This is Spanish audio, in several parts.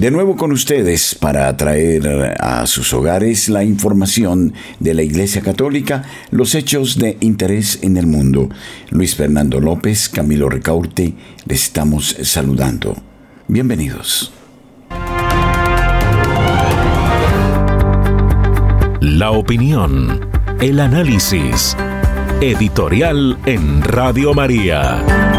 De nuevo con ustedes para traer a sus hogares la información de la Iglesia Católica, los hechos de interés en el mundo. Luis Fernando López, Camilo Recaurte, les estamos saludando. Bienvenidos. La opinión, el análisis, editorial en Radio María.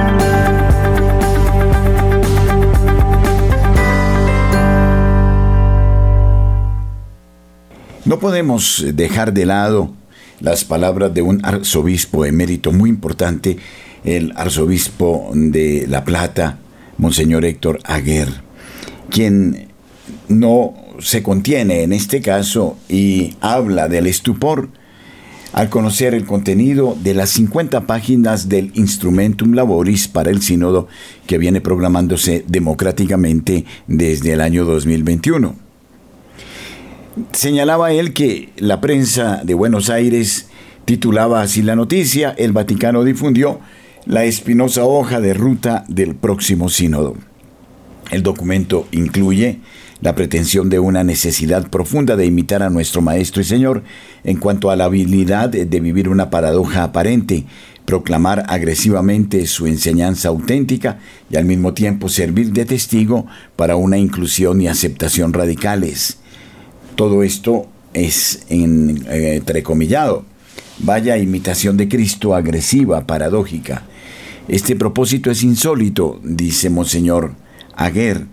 No podemos dejar de lado las palabras de un arzobispo emérito muy importante, el arzobispo de La Plata, Monseñor Héctor Aguer, quien no se contiene en este caso y habla del estupor al conocer el contenido de las 50 páginas del Instrumentum Laboris para el sínodo que viene programándose democráticamente desde el año 2021. Señalaba él que la prensa de Buenos Aires titulaba así la noticia, el Vaticano difundió la espinosa hoja de ruta del próximo sínodo. El documento incluye la pretensión de una necesidad profunda de imitar a nuestro Maestro y Señor en cuanto a la habilidad de vivir una paradoja aparente, proclamar agresivamente su enseñanza auténtica y al mismo tiempo servir de testigo para una inclusión y aceptación radicales todo esto es en, eh, entrecomillado. Vaya imitación de Cristo agresiva, paradójica. Este propósito es insólito, dice Monseñor Aguer.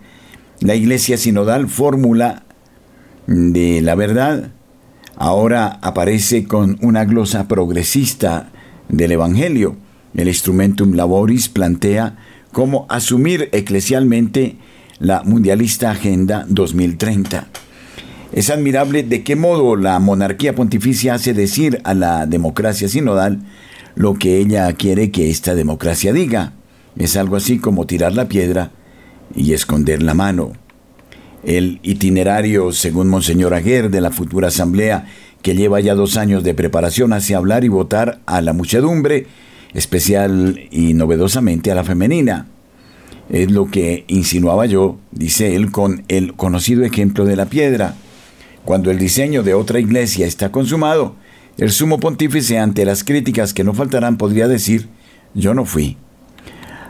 La Iglesia Sinodal fórmula de la verdad ahora aparece con una glosa progresista del Evangelio. El Instrumentum Laboris plantea cómo asumir eclesialmente la mundialista Agenda 2030. Es admirable de qué modo la monarquía pontificia hace decir a la democracia sinodal lo que ella quiere que esta democracia diga. Es algo así como tirar la piedra y esconder la mano. El itinerario, según Monseñor Aguer, de la futura asamblea, que lleva ya dos años de preparación hacia hablar y votar a la muchedumbre, especial y novedosamente a la femenina. Es lo que insinuaba yo, dice él, con el conocido ejemplo de la piedra. Cuando el diseño de otra iglesia está consumado, el sumo pontífice ante las críticas que no faltarán podría decir, yo no fui.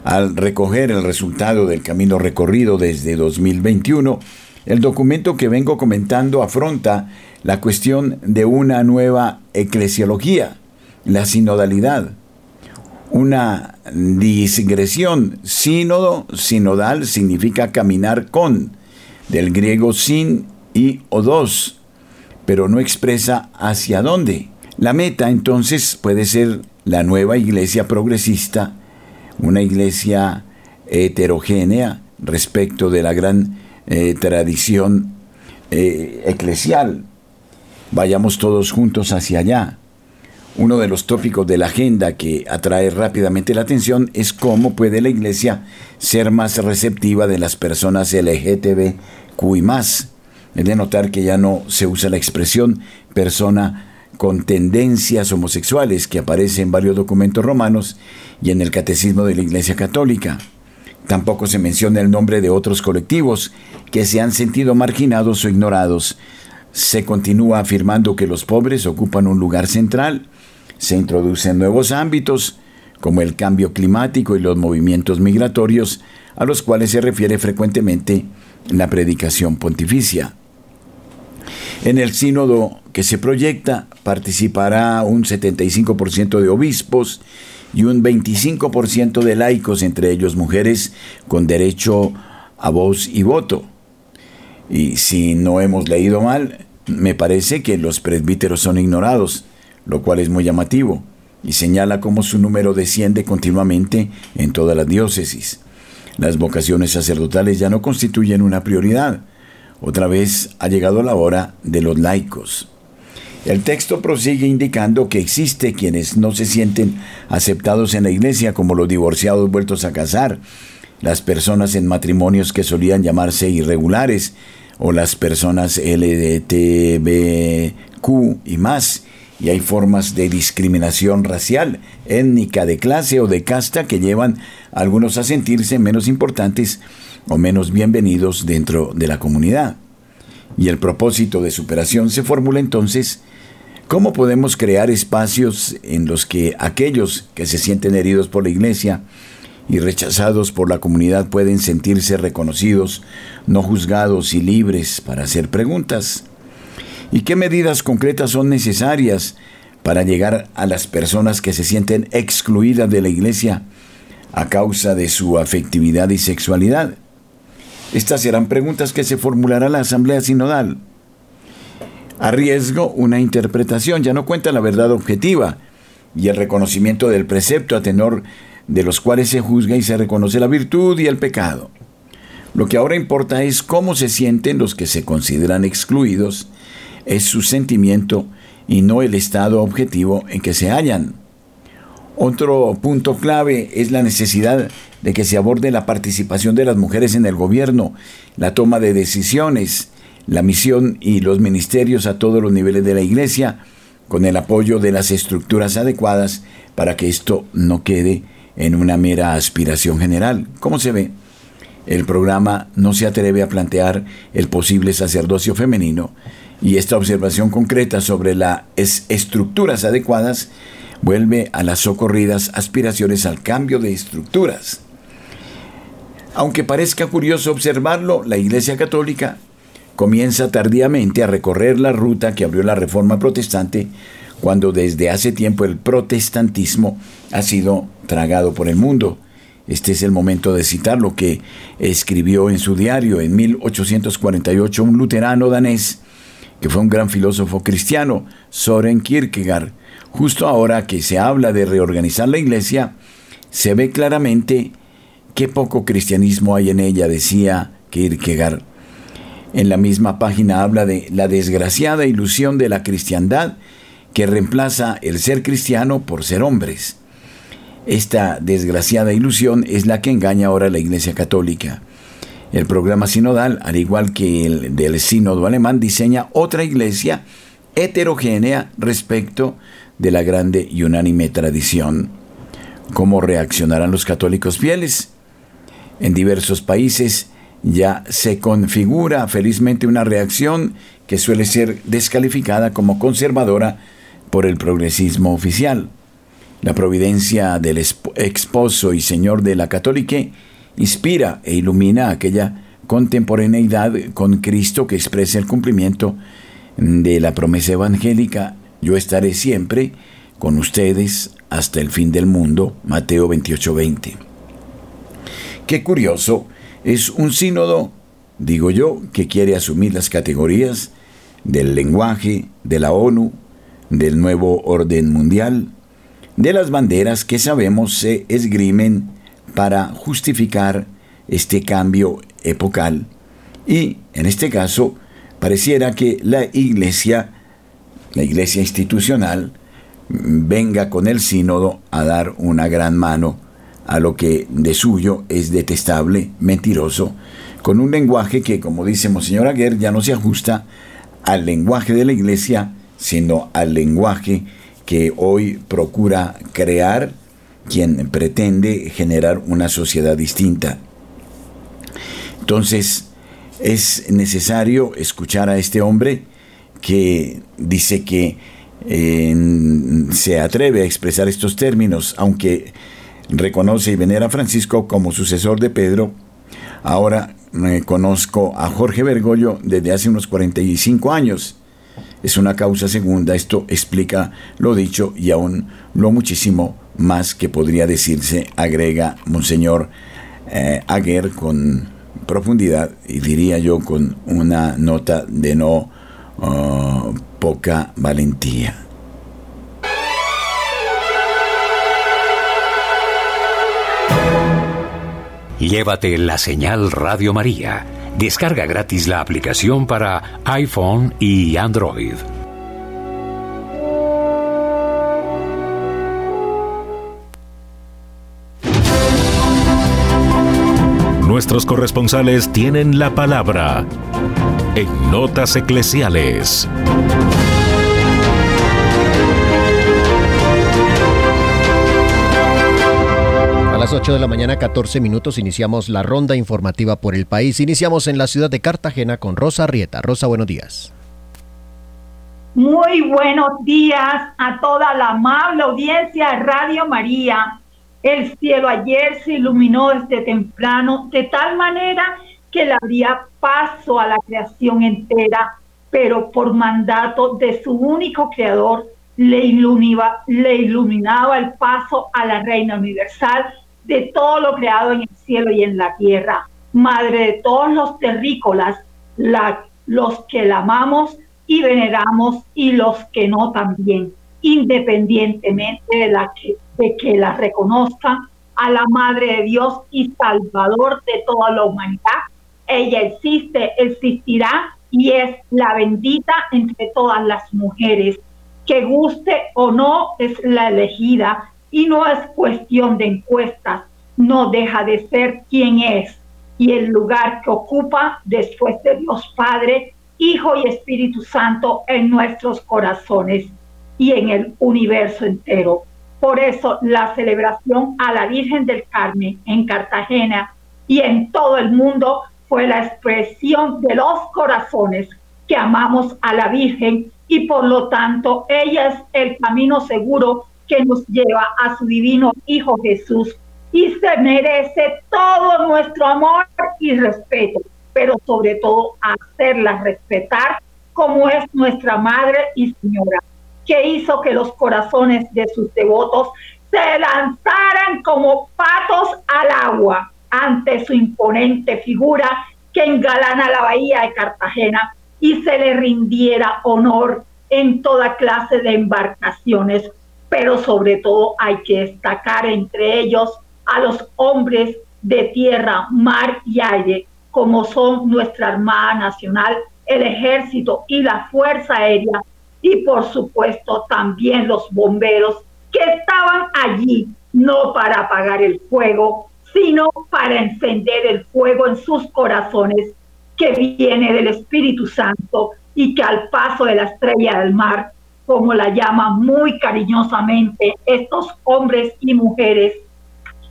Al recoger el resultado del camino recorrido desde 2021, el documento que vengo comentando afronta la cuestión de una nueva eclesiología, la sinodalidad. Una digresión. Sínodo, sinodal, significa caminar con, del griego sin y o dos, pero no expresa hacia dónde. La meta entonces puede ser la nueva iglesia progresista, una iglesia heterogénea respecto de la gran eh, tradición eh, eclesial. Vayamos todos juntos hacia allá. Uno de los tópicos de la agenda que atrae rápidamente la atención es cómo puede la iglesia ser más receptiva de las personas LGTBQ y más. Es de notar que ya no se usa la expresión persona con tendencias homosexuales que aparece en varios documentos romanos y en el catecismo de la Iglesia Católica. Tampoco se menciona el nombre de otros colectivos que se han sentido marginados o ignorados. Se continúa afirmando que los pobres ocupan un lugar central. Se introducen nuevos ámbitos como el cambio climático y los movimientos migratorios a los cuales se refiere frecuentemente la predicación pontificia. En el sínodo que se proyecta participará un 75% de obispos y un 25% de laicos, entre ellos mujeres, con derecho a voz y voto. Y si no hemos leído mal, me parece que los presbíteros son ignorados, lo cual es muy llamativo, y señala cómo su número desciende continuamente en todas las diócesis. Las vocaciones sacerdotales ya no constituyen una prioridad, otra vez ha llegado la hora de los laicos. El texto prosigue indicando que existe quienes no se sienten aceptados en la iglesia como los divorciados vueltos a casar, las personas en matrimonios que solían llamarse irregulares, o las personas LGTBQ y más, y hay formas de discriminación racial, étnica, de clase o de casta que llevan a algunos a sentirse menos importantes o menos bienvenidos dentro de la comunidad. Y el propósito de superación se formula entonces, ¿cómo podemos crear espacios en los que aquellos que se sienten heridos por la iglesia y rechazados por la comunidad pueden sentirse reconocidos, no juzgados y libres para hacer preguntas? ¿Y qué medidas concretas son necesarias para llegar a las personas que se sienten excluidas de la iglesia a causa de su afectividad y sexualidad? Estas serán preguntas que se formulará la Asamblea Sinodal. Arriesgo una interpretación, ya no cuenta la verdad objetiva y el reconocimiento del precepto a tenor de los cuales se juzga y se reconoce la virtud y el pecado. Lo que ahora importa es cómo se sienten los que se consideran excluidos, es su sentimiento y no el estado objetivo en que se hallan. Otro punto clave es la necesidad de que se aborde la participación de las mujeres en el gobierno, la toma de decisiones, la misión y los ministerios a todos los niveles de la Iglesia, con el apoyo de las estructuras adecuadas para que esto no quede en una mera aspiración general. ¿Cómo se ve? El programa no se atreve a plantear el posible sacerdocio femenino, y esta observación concreta sobre las estructuras adecuadas vuelve a las socorridas aspiraciones al cambio de estructuras. Aunque parezca curioso observarlo, la Iglesia Católica comienza tardíamente a recorrer la ruta que abrió la Reforma Protestante cuando desde hace tiempo el protestantismo ha sido tragado por el mundo. Este es el momento de citar lo que escribió en su diario en 1848 un luterano danés que fue un gran filósofo cristiano, Soren Kierkegaard. Justo ahora que se habla de reorganizar la iglesia, se ve claramente qué poco cristianismo hay en ella, decía Kierkegaard. En la misma página habla de la desgraciada ilusión de la cristiandad que reemplaza el ser cristiano por ser hombres. Esta desgraciada ilusión es la que engaña ahora a la Iglesia Católica. El programa sinodal, al igual que el del sínodo alemán, diseña otra iglesia heterogénea respecto de la grande y unánime tradición. ¿Cómo reaccionarán los católicos fieles? En diversos países ya se configura felizmente una reacción que suele ser descalificada como conservadora por el progresismo oficial. La providencia del esposo y señor de la católica inspira e ilumina aquella contemporaneidad con Cristo que expresa el cumplimiento de la promesa evangélica, yo estaré siempre con ustedes hasta el fin del mundo, Mateo 28:20. Qué curioso, es un sínodo, digo yo, que quiere asumir las categorías del lenguaje, de la ONU, del nuevo orden mundial, de las banderas que sabemos se esgrimen para justificar este cambio epocal y en este caso pareciera que la iglesia, la iglesia institucional, venga con el sínodo a dar una gran mano a lo que de suyo es detestable, mentiroso, con un lenguaje que, como dice Monseñor Aguer, ya no se ajusta al lenguaje de la iglesia, sino al lenguaje que hoy procura crear quien pretende generar una sociedad distinta. Entonces, es necesario escuchar a este hombre que dice que se atreve a expresar estos términos, aunque reconoce y venera a Francisco como sucesor de Pedro. Ahora conozco a Jorge Bergoglio desde hace unos 45 años. Es una causa segunda, esto explica lo dicho y aún lo muchísimo más que podría decirse, agrega Monseñor eh, Aguer con profundidad y diría yo con una nota de no oh, poca valentía. Llévate la señal Radio María. Descarga gratis la aplicación para iPhone y Android. Nuestros corresponsales tienen la palabra en Notas Eclesiales. las 8 de la mañana, 14 minutos, iniciamos la ronda informativa por el país. Iniciamos en la ciudad de Cartagena con Rosa Rieta. Rosa, buenos días. Muy buenos días a toda la amable audiencia de Radio María. El cielo ayer se iluminó desde temprano de tal manera que le habría paso a la creación entera, pero por mandato de su único creador le iluminaba, le iluminaba el paso a la Reina Universal de todo lo creado en el cielo y en la tierra, madre de todos los terrícolas, la, los que la amamos y veneramos y los que no también, independientemente de, la que, de que la reconozcan a la Madre de Dios y Salvador de toda la humanidad. Ella existe, existirá y es la bendita entre todas las mujeres. Que guste o no es la elegida y no es cuestión de encuestas, no deja de ser quien es y el lugar que ocupa después de Dios Padre Hijo y Espíritu Santo en nuestros corazones y en el universo entero. Por eso la celebración a la Virgen del Carmen en Cartagena y en todo el mundo fue la expresión de los corazones que amamos a la Virgen y por lo tanto ella es el camino seguro que nos lleva a su divino Hijo Jesús y se merece todo nuestro amor y respeto pero sobre todo hacerla respetar como es nuestra Madre y Señora, que hizo que los corazones de sus devotos se lanzaran como patos al agua ante su imponente figura que engalana la bahía de Cartagena y se le rindiera honor en toda clase de embarcaciones, pero sobre todo hay que destacar entre ellos a los hombres de tierra, mar y aire como son nuestra Armada Nacional, el Ejército y la Fuerza Aérea, y por supuesto también los bomberos que estaban allí no para apagar el fuego, sino para encender el fuego en sus corazones que viene del Espíritu Santo y que al paso de la estrella del mar, como la llaman muy cariñosamente estos hombres y mujeres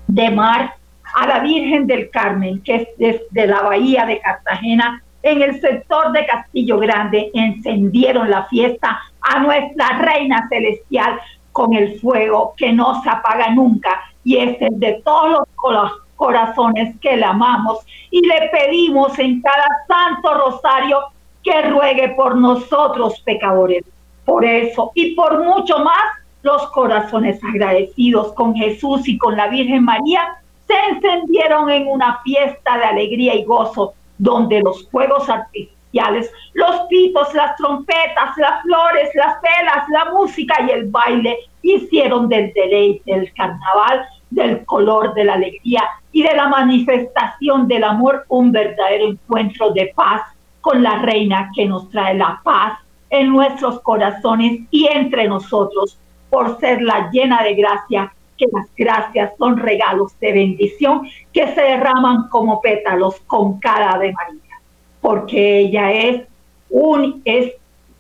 de mar, a la Virgen del Carmen, que es desde la bahía de Cartagena, en el sector de Castillo Grande, encendieron la fiesta a nuestra Reina Celestial con el fuego que no se apaga nunca y es el de todos los corazones que la amamos y le pedimos en cada santo rosario que ruegue por nosotros pecadores. Por eso y por mucho más, los corazones agradecidos con Jesús y con la Virgen María se encendieron en una fiesta de alegría y gozo, donde los fuegos artificiales, los pitos, las trompetas, las flores, las velas, la música y el baile hicieron del deleite del carnaval, del color de la alegría y de la manifestación del amor un verdadero encuentro de paz con la reina que nos trae la paz en nuestros corazones y entre nosotros por ser la llena de gracia que las gracias son regalos de bendición que se derraman como pétalos con cada Ave María, porque ella es, un, es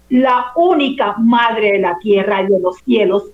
la única madre de la tierra y de los cielos.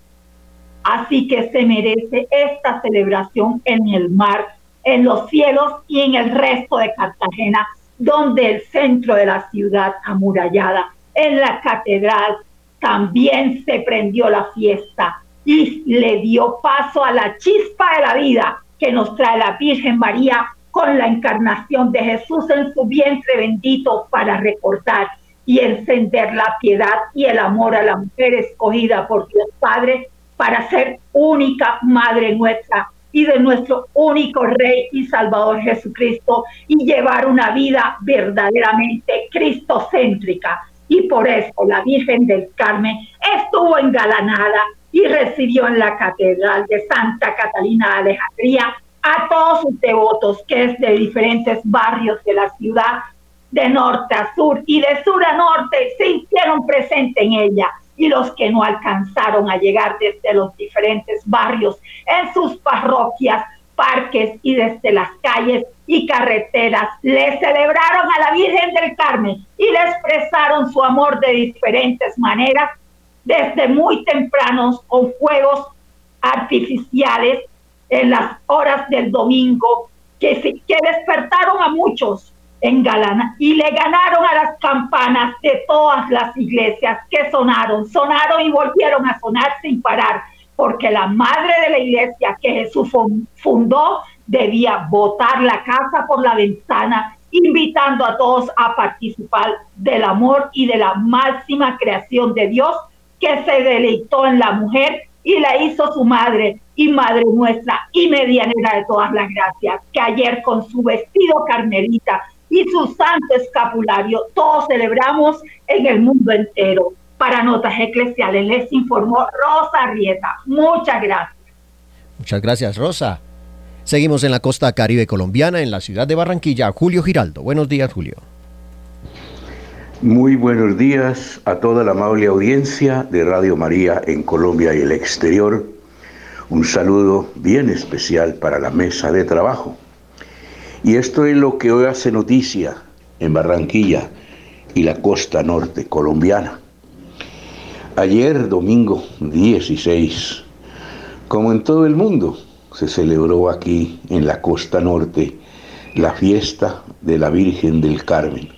Así que se merece esta celebración en el mar, en los cielos y en el resto de Cartagena, donde el centro de la ciudad amurallada, en la catedral, también se prendió la fiesta y le dio paso a la chispa de la vida que nos trae la Virgen María con la encarnación de Jesús en su vientre bendito para recordar y encender la piedad y el amor a la mujer escogida por Dios Padre para ser única Madre nuestra y de nuestro único Rey y Salvador Jesucristo y llevar una vida verdaderamente cristocéntrica. Y por eso la Virgen del Carmen estuvo engalanada y recibió en la Catedral de Santa Catalina de Alejandría a todos sus devotos, que es de diferentes barrios de la ciudad, de norte a sur y de sur a norte, se hicieron presente en ella. Y los que no alcanzaron a llegar desde los diferentes barrios, en sus parroquias, parques y desde las calles y carreteras, le celebraron a la Virgen del Carmen y le expresaron su amor de diferentes maneras desde muy tempranos con fuegos artificiales en las horas del domingo, que, que despertaron a muchos en Galana y le ganaron a las campanas de todas las iglesias que sonaron, sonaron y volvieron a sonar sin parar, porque la madre de la iglesia que Jesús fundó debía botar la casa por la ventana, invitando a todos a participar del amor y de la máxima creación de Dios que se deleitó en la mujer y la hizo su madre y madre nuestra y medianera de todas las gracias, que ayer con su vestido carmelita y su santo escapulario todos celebramos en el mundo entero. Para Notas Eclesiales les informó Rosa Rieta. Muchas gracias. Muchas gracias, Rosa. Seguimos en la costa caribe colombiana, en la ciudad de Barranquilla. Julio Giraldo. Buenos días, Julio. Muy buenos días a toda la amable audiencia de Radio María en Colombia y el exterior. Un saludo bien especial para la mesa de trabajo. Y esto es lo que hoy hace noticia en Barranquilla y la costa norte colombiana. Ayer, domingo 16, como en todo el mundo, se celebró aquí en la costa norte la fiesta de la Virgen del Carmen.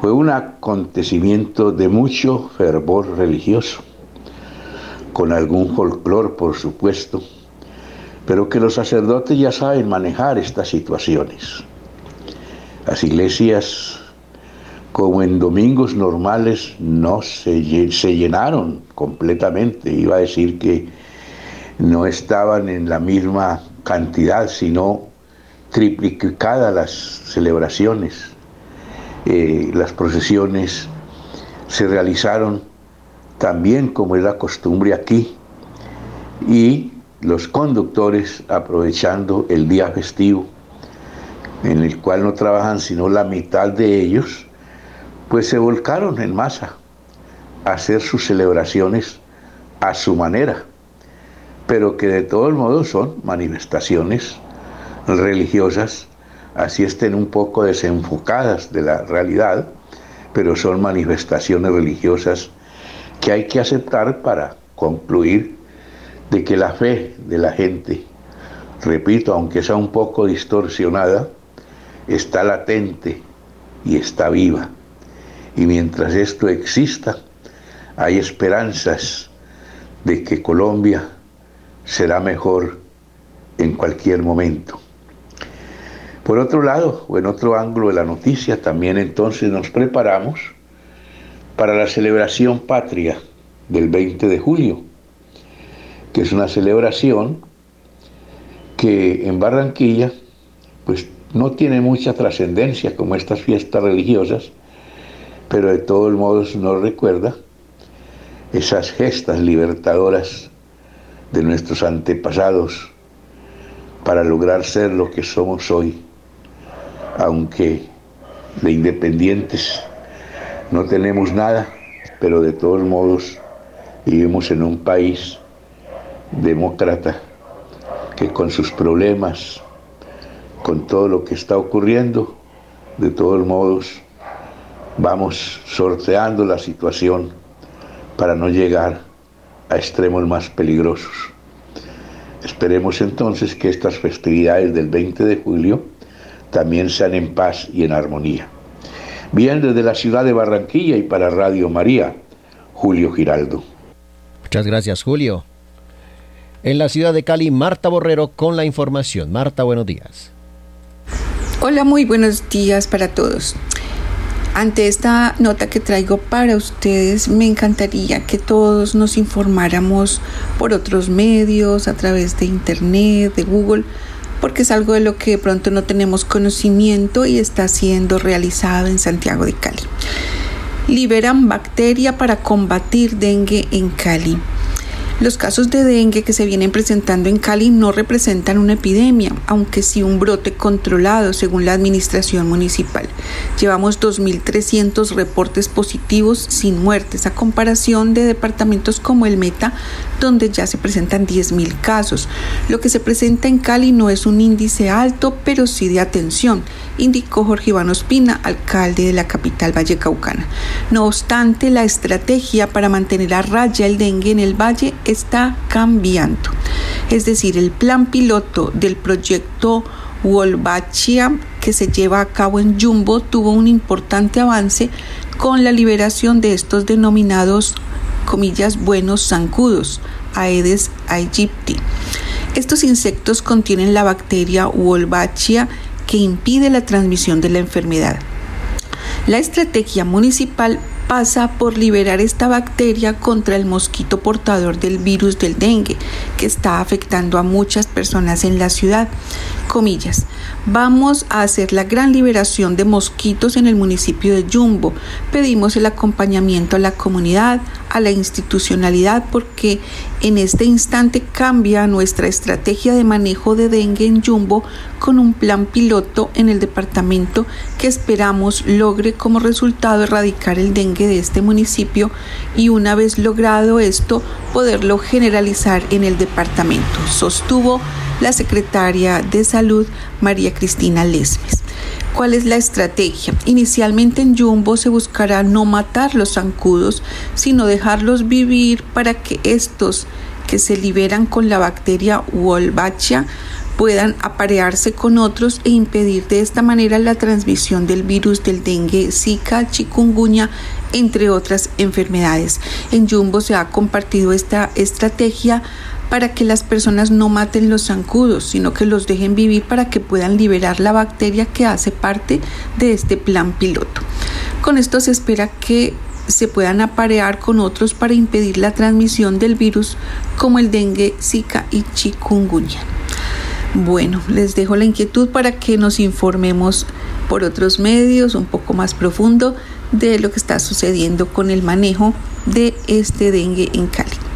Fue un acontecimiento de mucho fervor religioso, con algún folclor por supuesto, pero que los sacerdotes ya saben manejar estas situaciones. Las iglesias, como en domingos normales, no se, se llenaron completamente. Iba a decir que no estaban en la misma cantidad, sino triplicadas las celebraciones. Eh, las procesiones se realizaron también como es la costumbre aquí y los conductores aprovechando el día festivo en el cual no trabajan sino la mitad de ellos, pues se volcaron en masa a hacer sus celebraciones a su manera pero que de todos modos son manifestaciones religiosas, así estén un poco desenfocadas de la realidad, pero son manifestaciones religiosas que hay que aceptar para concluir de que la fe de la gente, repito, aunque sea un poco distorsionada, está latente y está viva. Y mientras esto exista, hay esperanzas de que Colombia será mejor en cualquier momento. Por otro lado, o en otro ángulo de la noticia, también entonces nos preparamos para la celebración patria del 20 de julio, que es una celebración que en Barranquilla pues no tiene mucha trascendencia como estas fiestas religiosas, pero de todos modos nos recuerda esas gestas libertadoras de nuestros antepasados para lograr ser lo que somos hoy, aunque de independientes no tenemos nada, pero de todos modos vivimos en un país demócrata que con sus problemas, con todo lo que está ocurriendo, de todos modos vamos sorteando la situación para no llegar a extremos más peligrosos. Esperemos entonces que estas festividades del 20 de julio también sean en paz y en armonía. Bien, desde la ciudad de Barranquilla y para Radio María, Julio Giraldo. Muchas gracias, Julio. En la ciudad de Cali, Marta Borrero con la información. Marta, buenos días. Hola, muy buenos días para todos. Ante esta nota que traigo para ustedes, me encantaría que todos nos informáramos por otros medios, a través de Internet, de Google, porque es algo de lo que de pronto no tenemos conocimiento y está siendo realizado en Santiago de Cali. Liberan bacteria para combatir dengue en Cali. Los casos de dengue que se vienen presentando en Cali no representan una epidemia, aunque sí un brote controlado según la administración municipal. Llevamos 2.300 reportes positivos sin muertes a comparación de departamentos como el Meta, donde ya se presentan 10.000 casos. Lo que se presenta en Cali no es un índice alto, pero sí de atención, indicó Jorge Iván Ospina, alcalde de la capital vallecaucana. No obstante, la estrategia para mantener a raya el dengue en el valle está cambiando. es decir, el plan piloto del proyecto Wolbachia que se lleva a cabo en Jumbo tuvo un importante avance con la liberación de estos denominados comillas buenos zancudos, Aedes aegypti. Estos insectos contienen la bacteria Wolbachia que impide la transmisión de la enfermedad. La estrategia municipal pasa por liberar esta bacteria contra el mosquito portador del virus del dengue, que está afectando a muchas personas en la ciudad. Comillas, vamos a hacer la gran liberación de mosquitos en el municipio de Jumbo. Pedimos el acompañamiento a la comunidad, a la institucionalidad, porque en este instante cambia nuestra estrategia de manejo de dengue en Jumbo con un plan piloto en el departamento que esperamos logre como resultado erradicar el dengue de este municipio y una vez logrado esto poderlo generalizar en el departamento, sostuvo la secretaria de Salud María Cristina Lesmes. ¿Cuál es la estrategia? Inicialmente en Jumbo se buscará no matar los zancudos, sino dejarlos vivir para que estos que se liberan con la bacteria Wolbachia puedan aparearse con otros e impedir de esta manera la transmisión del virus del dengue, zika, chikungunya, entre otras enfermedades. En Jumbo se ha compartido esta estrategia para que las personas no maten los zancudos, sino que los dejen vivir para que puedan liberar la bacteria que hace parte de este plan piloto. Con esto se espera que se puedan aparear con otros para impedir la transmisión del virus como el dengue, zika y chikungunya. Bueno, les dejo la inquietud para que nos informemos por otros medios un poco más profundo de lo que está sucediendo con el manejo de este dengue en Cali.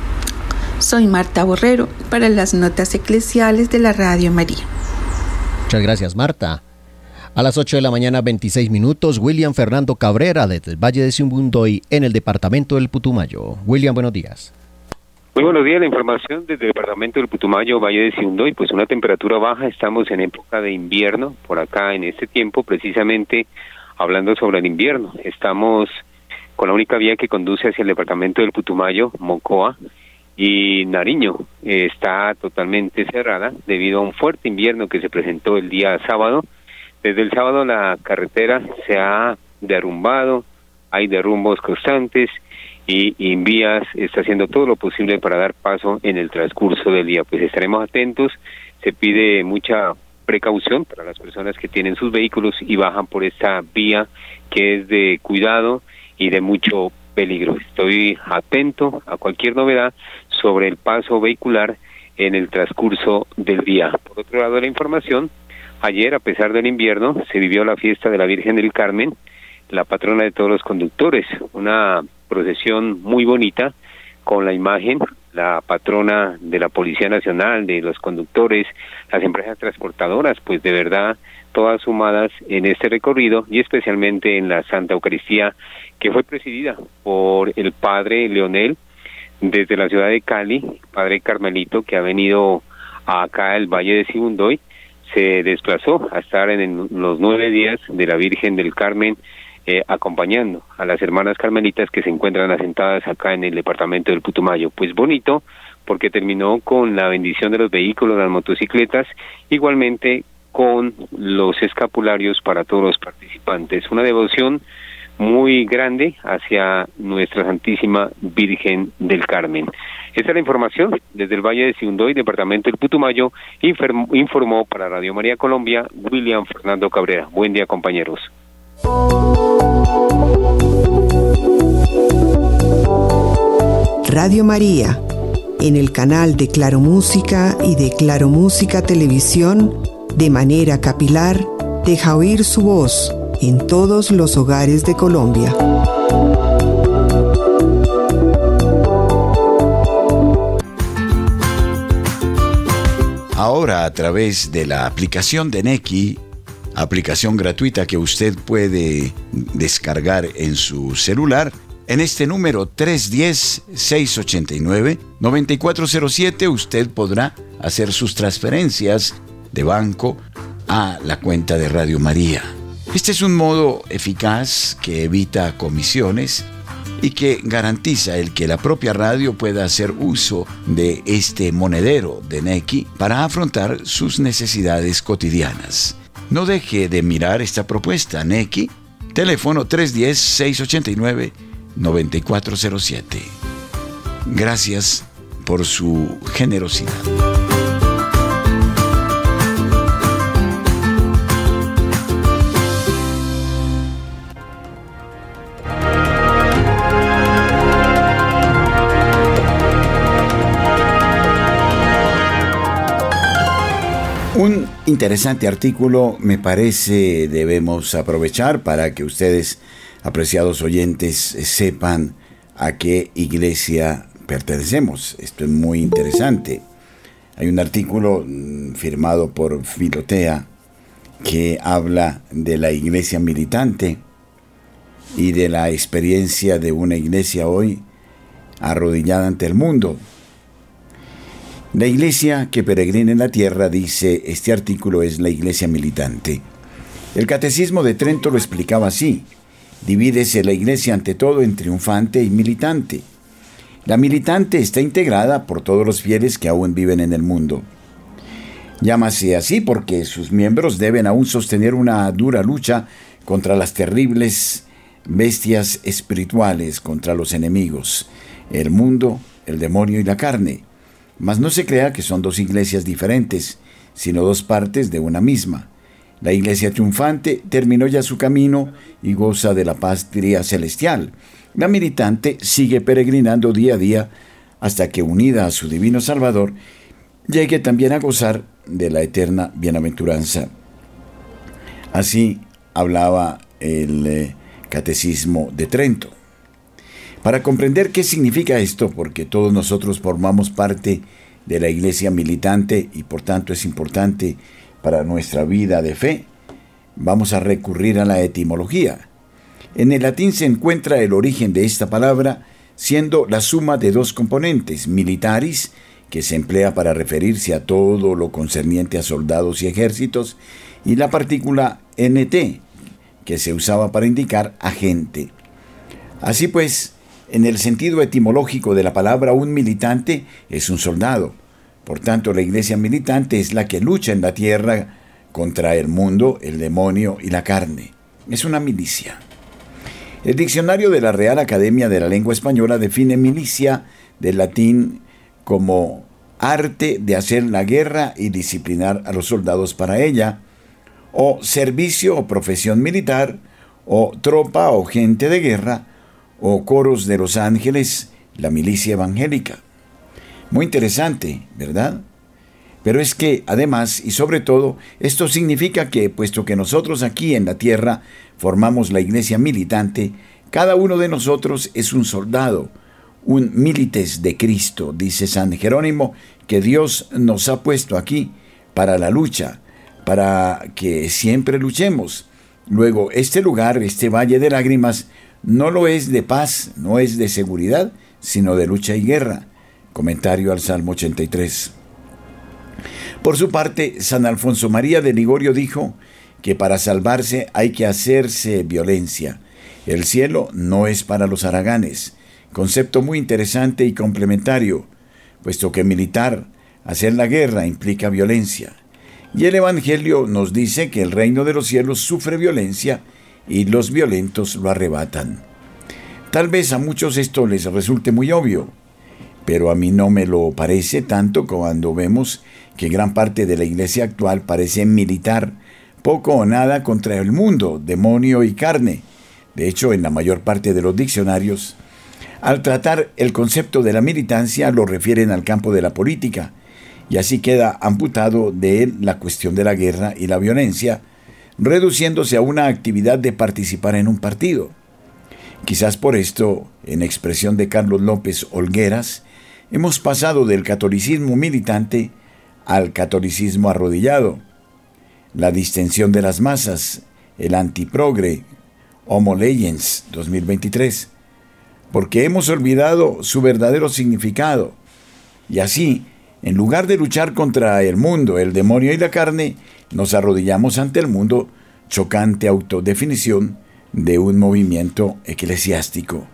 Soy Marta Borrero para las notas eclesiales de la Radio María. Muchas gracias, Marta. A las 8 de la mañana, 26 minutos, William Fernando Cabrera desde el Valle de Simbundoy en el departamento del Putumayo. William, buenos días. Muy buenos días, la información desde el departamento del Putumayo, Valle de Simbundoy, pues una temperatura baja, estamos en época de invierno, por acá en este tiempo, precisamente hablando sobre el invierno. Estamos con la única vía que conduce hacia el departamento del Putumayo, Mocoa, y Nariño está totalmente cerrada debido a un fuerte invierno que se presentó el día sábado. Desde el sábado la carretera se ha derrumbado, hay derrumbos constantes y Invías está haciendo todo lo posible para dar paso en el transcurso del día. Pues estaremos atentos, se pide mucha precaución para las personas que tienen sus vehículos y bajan por esta vía que es de cuidado y de mucho peligro. Estoy atento a cualquier novedad sobre el paso vehicular en el transcurso del día. Por otro lado la información, ayer, a pesar del invierno, se vivió la fiesta de la Virgen del Carmen, la patrona de todos los conductores, una procesión muy bonita con la imagen, la patrona de la Policía Nacional, de los conductores, las empresas transportadoras, pues de verdad todas sumadas en este recorrido y especialmente en la Santa Eucaristía que fue presidida por el padre Leonel desde la ciudad de Cali, padre Carmelito, que ha venido acá al Valle de Sibundoy, se desplazó a estar en los nueve días de la Virgen del Carmen, eh, acompañando a las hermanas carmelitas que se encuentran asentadas acá en el departamento del Putumayo. Pues bonito, porque terminó con la bendición de los vehículos, las motocicletas, igualmente con los escapularios para todos los participantes. Una devoción muy grande hacia nuestra Santísima Virgen del Carmen. Esta es la información desde el Valle de Siundoy, departamento del Putumayo, informó para Radio María Colombia William Fernando Cabrera. Buen día compañeros. Radio María, en el canal de Claro Música y de Claro Música Televisión, de manera capilar, deja oír su voz en todos los hogares de Colombia. Ahora a través de la aplicación de Neki, aplicación gratuita que usted puede descargar en su celular, en este número 310-689-9407 usted podrá hacer sus transferencias de banco a la cuenta de Radio María. Este es un modo eficaz que evita comisiones y que garantiza el que la propia radio pueda hacer uso de este monedero de Neki para afrontar sus necesidades cotidianas. No deje de mirar esta propuesta, Neki. Teléfono 310-689-9407. Gracias por su generosidad. Un interesante artículo me parece debemos aprovechar para que ustedes, apreciados oyentes, sepan a qué iglesia pertenecemos. Esto es muy interesante. Hay un artículo mm, firmado por Filotea que habla de la iglesia militante y de la experiencia de una iglesia hoy arrodillada ante el mundo. La iglesia que peregrina en la tierra, dice este artículo, es la iglesia militante. El catecismo de Trento lo explicaba así. Divídese la iglesia ante todo en triunfante y militante. La militante está integrada por todos los fieles que aún viven en el mundo. Llámase así porque sus miembros deben aún sostener una dura lucha contra las terribles bestias espirituales, contra los enemigos, el mundo, el demonio y la carne mas no se crea que son dos iglesias diferentes, sino dos partes de una misma. La iglesia triunfante terminó ya su camino y goza de la patria celestial. La militante sigue peregrinando día a día hasta que, unida a su divino Salvador, llegue también a gozar de la eterna bienaventuranza. Así hablaba el eh, Catecismo de Trento. Para comprender qué significa esto, porque todos nosotros formamos parte de la iglesia militante y por tanto es importante para nuestra vida de fe, vamos a recurrir a la etimología. En el latín se encuentra el origen de esta palabra siendo la suma de dos componentes, militaris, que se emplea para referirse a todo lo concerniente a soldados y ejércitos, y la partícula nt, que se usaba para indicar agente. Así pues, en el sentido etimológico de la palabra, un militante es un soldado. Por tanto, la iglesia militante es la que lucha en la tierra contra el mundo, el demonio y la carne. Es una milicia. El diccionario de la Real Academia de la Lengua Española define milicia del latín como arte de hacer la guerra y disciplinar a los soldados para ella, o servicio o profesión militar, o tropa o gente de guerra, o coros de los ángeles, la milicia evangélica. Muy interesante, ¿verdad? Pero es que, además y sobre todo, esto significa que, puesto que nosotros aquí en la tierra formamos la iglesia militante, cada uno de nosotros es un soldado, un milites de Cristo, dice San Jerónimo, que Dios nos ha puesto aquí para la lucha, para que siempre luchemos. Luego, este lugar, este valle de lágrimas, no lo es de paz, no es de seguridad, sino de lucha y guerra. Comentario al Salmo 83. Por su parte, San Alfonso María de Ligorio dijo que para salvarse hay que hacerse violencia. El cielo no es para los haraganes. Concepto muy interesante y complementario, puesto que militar, hacer la guerra implica violencia. Y el Evangelio nos dice que el reino de los cielos sufre violencia y los violentos lo arrebatan. Tal vez a muchos esto les resulte muy obvio, pero a mí no me lo parece tanto cuando vemos que gran parte de la iglesia actual parece militar poco o nada contra el mundo, demonio y carne. De hecho, en la mayor parte de los diccionarios, al tratar el concepto de la militancia lo refieren al campo de la política, y así queda amputado de él la cuestión de la guerra y la violencia, reduciéndose a una actividad de participar en un partido. Quizás por esto, en expresión de Carlos López Olgueras, hemos pasado del catolicismo militante al catolicismo arrodillado, la distensión de las masas, el antiprogre, Homo Legends 2023, porque hemos olvidado su verdadero significado. Y así, en lugar de luchar contra el mundo, el demonio y la carne, nos arrodillamos ante el mundo chocante autodefinición de un movimiento eclesiástico.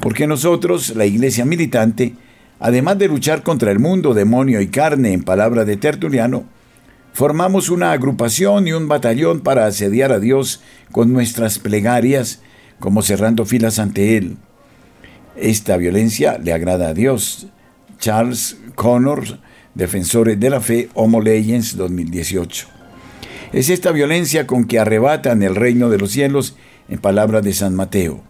Porque nosotros, la iglesia militante, además de luchar contra el mundo, demonio y carne, en palabra de Tertuliano, formamos una agrupación y un batallón para asediar a Dios con nuestras plegarias, como cerrando filas ante Él. Esta violencia le agrada a Dios. Charles Connors, Defensores de la Fe, Homo Legends 2018. Es esta violencia con que arrebatan el reino de los cielos, en palabras de San Mateo.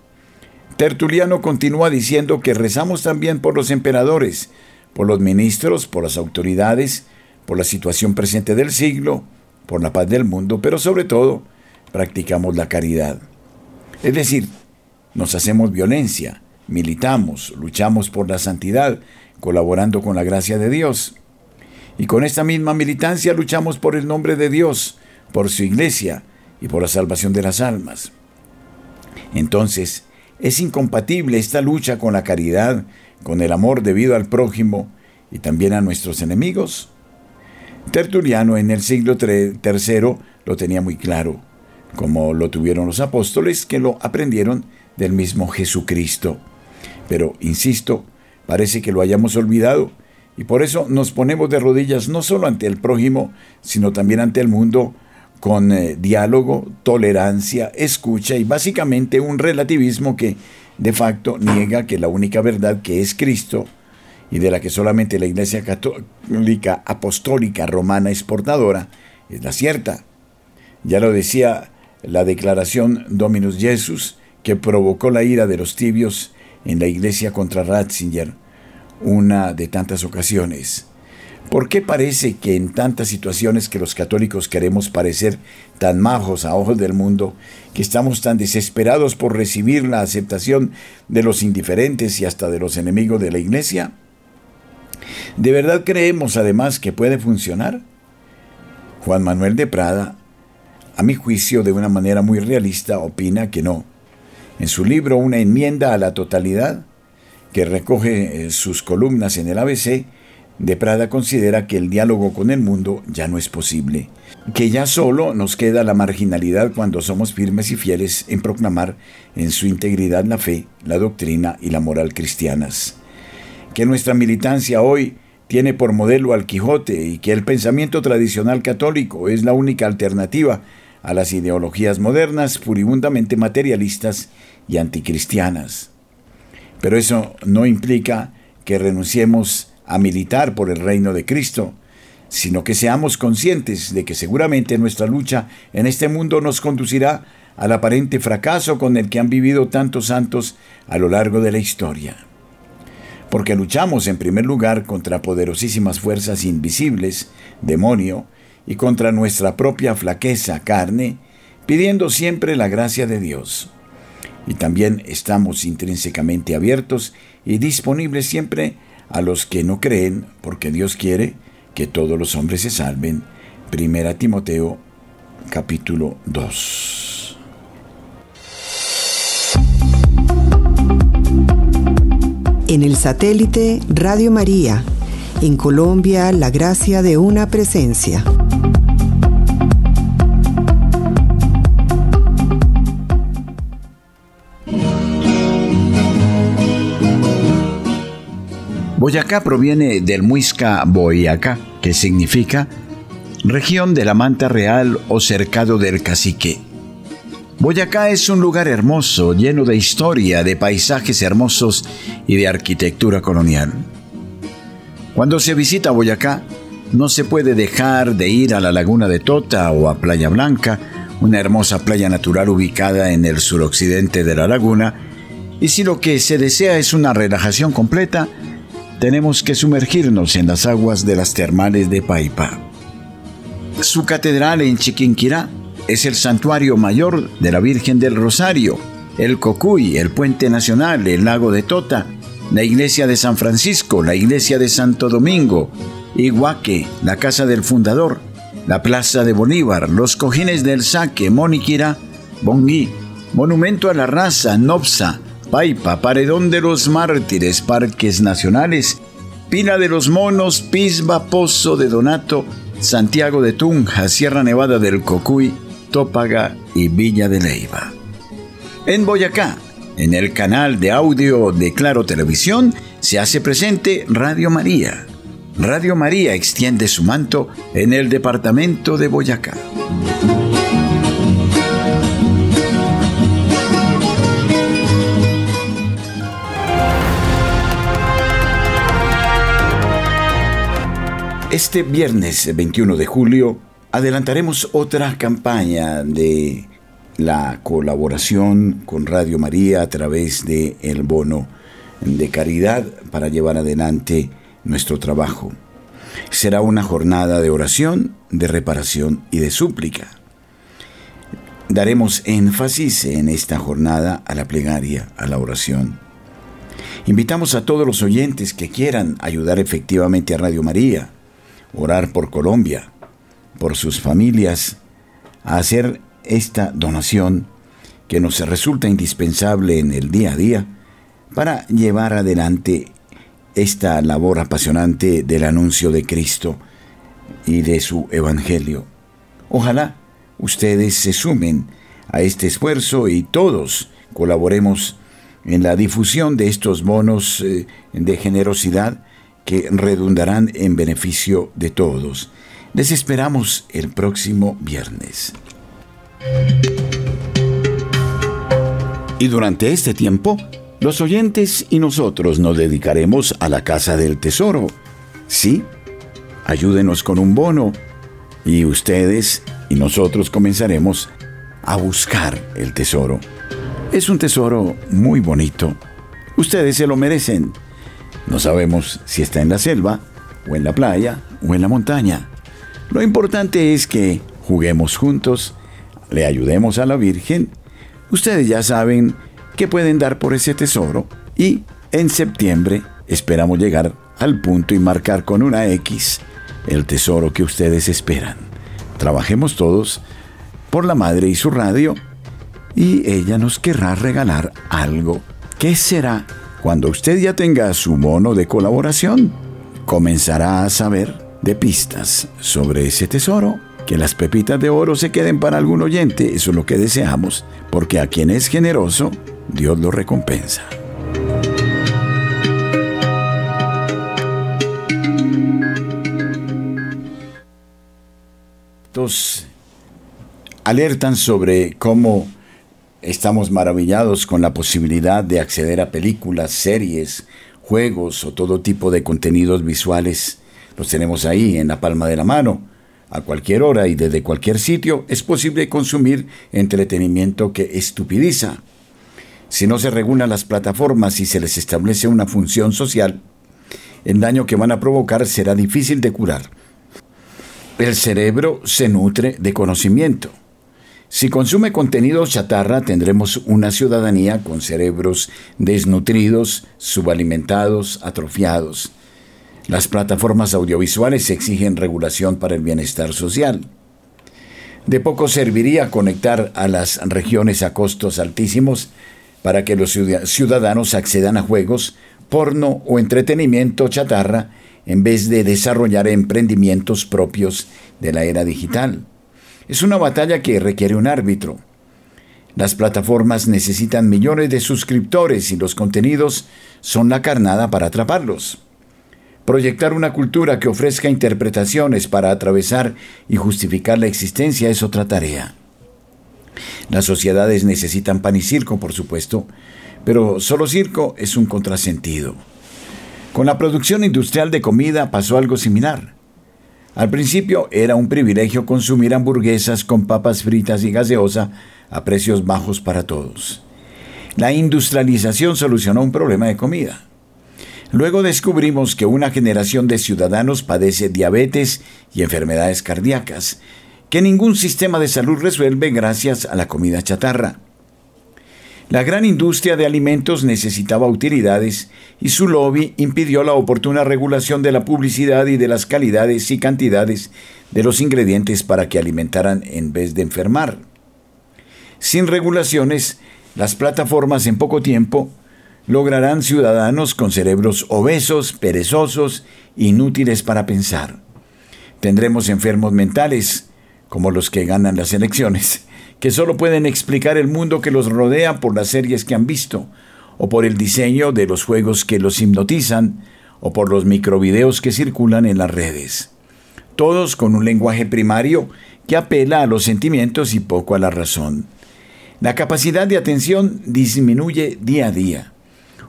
Tertuliano continúa diciendo que rezamos también por los emperadores, por los ministros, por las autoridades, por la situación presente del siglo, por la paz del mundo, pero sobre todo practicamos la caridad. Es decir, nos hacemos violencia, militamos, luchamos por la santidad, colaborando con la gracia de Dios. Y con esta misma militancia luchamos por el nombre de Dios, por su iglesia y por la salvación de las almas. Entonces, es incompatible esta lucha con la caridad, con el amor debido al prójimo y también a nuestros enemigos. Tertuliano en el siglo III lo tenía muy claro, como lo tuvieron los apóstoles que lo aprendieron del mismo Jesucristo. Pero, insisto, parece que lo hayamos olvidado y por eso nos ponemos de rodillas no solo ante el prójimo, sino también ante el mundo con eh, diálogo, tolerancia, escucha y básicamente un relativismo que de facto niega que la única verdad que es Cristo y de la que solamente la Iglesia Católica Apostólica Romana es portadora, es la cierta. Ya lo decía la declaración Dominus Jesus, que provocó la ira de los tibios en la Iglesia contra Ratzinger, una de tantas ocasiones. ¿Por qué parece que en tantas situaciones que los católicos queremos parecer tan majos a ojos del mundo, que estamos tan desesperados por recibir la aceptación de los indiferentes y hasta de los enemigos de la Iglesia? ¿De verdad creemos además que puede funcionar? Juan Manuel de Prada, a mi juicio de una manera muy realista, opina que no. En su libro Una enmienda a la totalidad, que recoge eh, sus columnas en el ABC, de Prada considera que el diálogo con el mundo ya no es posible, que ya solo nos queda la marginalidad cuando somos firmes y fieles en proclamar en su integridad la fe, la doctrina y la moral cristianas que nuestra militancia hoy tiene por modelo al Quijote y que el pensamiento tradicional católico es la única alternativa a las ideologías modernas furibundamente materialistas y anticristianas. Pero eso no implica que renunciemos a militar por el reino de Cristo, sino que seamos conscientes de que seguramente nuestra lucha en este mundo nos conducirá al aparente fracaso con el que han vivido tantos santos a lo largo de la historia porque luchamos en primer lugar contra poderosísimas fuerzas invisibles, demonio, y contra nuestra propia flaqueza, carne, pidiendo siempre la gracia de Dios. Y también estamos intrínsecamente abiertos y disponibles siempre a los que no creen, porque Dios quiere que todos los hombres se salven. Primera Timoteo capítulo 2. en el satélite Radio María, en Colombia la gracia de una presencia. Boyacá proviene del muisca Boyacá, que significa región de la manta real o cercado del cacique. Boyacá es un lugar hermoso, lleno de historia, de paisajes hermosos y de arquitectura colonial. Cuando se visita Boyacá, no se puede dejar de ir a la laguna de Tota o a Playa Blanca, una hermosa playa natural ubicada en el suroccidente de la laguna, y si lo que se desea es una relajación completa, tenemos que sumergirnos en las aguas de las termales de Paipa. Su catedral en Chiquinquirá es el santuario mayor de la Virgen del Rosario, el Cocuy, el Puente Nacional, el Lago de Tota, la iglesia de San Francisco, la iglesia de Santo Domingo, Iguaque, la casa del fundador, la plaza de Bolívar, los cojines del Saque, Moniquira, Bongui, monumento a la raza, Nopsa, Paipa, Paredón de los Mártires, Parques Nacionales, Pina de los Monos, Pisba, Pozo de Donato, Santiago de Tunja, Sierra Nevada del Cocuy, Tópaga y Villa de Leiva. En Boyacá, En el canal de audio de Claro Televisión se hace presente Radio María. Radio María extiende su manto en el departamento de Boyacá. Este viernes 21 de julio adelantaremos otra campaña de la colaboración con Radio María a través de el bono de caridad para llevar adelante nuestro trabajo. Será una jornada de oración, de reparación y de súplica. Daremos énfasis en esta jornada a la plegaria, a la oración. Invitamos a todos los oyentes que quieran ayudar efectivamente a Radio María orar por Colombia, por sus familias, a hacer esta donación que nos resulta indispensable en el día a día para llevar adelante esta labor apasionante del anuncio de Cristo y de su Evangelio. Ojalá ustedes se sumen a este esfuerzo y todos colaboremos en la difusión de estos bonos eh, de generosidad que redundarán en beneficio de todos. Les esperamos el próximo viernes. Y durante este tiempo, los oyentes y nosotros nos dedicaremos a la Casa del Tesoro. Sí, ayúdenos con un bono y ustedes y nosotros comenzaremos a buscar el tesoro. Es un tesoro muy bonito. Ustedes se lo merecen. No sabemos si está en la selva, o en la playa, o en la montaña. Lo importante es que juguemos juntos, le ayudemos a la Virgen. Ustedes ya saben que pueden dar por ese tesoro y en septiembre esperamos llegar al punto y marcar con una X el tesoro que ustedes esperan. Trabajemos todos por la madre y su radio y ella nos querrá regalar algo. ¿Qué será? Cuando usted ya tenga su mono de colaboración, comenzará a saber de pistas sobre ese tesoro. Que las pepitas de oro se queden para algún oyente, eso es lo que deseamos, porque a quien es generoso, Dios lo recompensa. Estos alertan sobre cómo Estamos maravillados con la posibilidad de acceder a películas, series, juegos o todo tipo de contenidos visuales. Los tenemos ahí en la palma de la mano. A cualquier hora y desde cualquier sitio es posible consumir entretenimiento que estupidiza. Si no se regulan las plataformas y se les establece una función social, el daño que van a provocar será difícil de curar. El cerebro se nutre de conocimiento. Si consume contenido chatarra, tendremos una ciudadanía con cerebros desnutridos, subalimentados, atrofiados. Las plataformas audiovisuales exigen regulación para el bienestar social. De poco serviría conectar a las regiones a costos altísimos para que los ciudadanos accedan a juegos, porno o entretenimiento chatarra en vez de desarrollar emprendimientos propios de la era digital. Es una batalla que requiere un árbitro. Las plataformas necesitan millones de suscriptores y los contenidos son la carnada para atraparlos. Proyectar una cultura que ofrezca interpretaciones para atravesar y justificar la existencia es otra tarea. Las sociedades necesitan pan y circo, por supuesto, pero solo circo es un contrasentido. Con la producción industrial de comida pasó algo similar. Al principio era un privilegio consumir hamburguesas con papas fritas y gaseosa a precios bajos para todos. La industrialización solucionó un problema de comida. Luego descubrimos que una generación de ciudadanos padece diabetes y enfermedades cardíacas, que ningún sistema de salud resuelve gracias a la comida chatarra. La gran industria de alimentos necesitaba utilidades y su lobby impidió la oportuna regulación de la publicidad y de las calidades y cantidades de los ingredientes para que alimentaran en vez de enfermar. Sin regulaciones, las plataformas en poco tiempo lograrán ciudadanos con cerebros obesos, perezosos, inútiles para pensar. Tendremos enfermos mentales, como los que ganan las elecciones, que solo pueden explicar el mundo que los rodea por las series que han visto, o por el diseño de los juegos que los hipnotizan, o por los microvideos que circulan en las redes. Todos con un lenguaje primario que apela a los sentimientos y poco a la razón. La capacidad de atención disminuye día a día.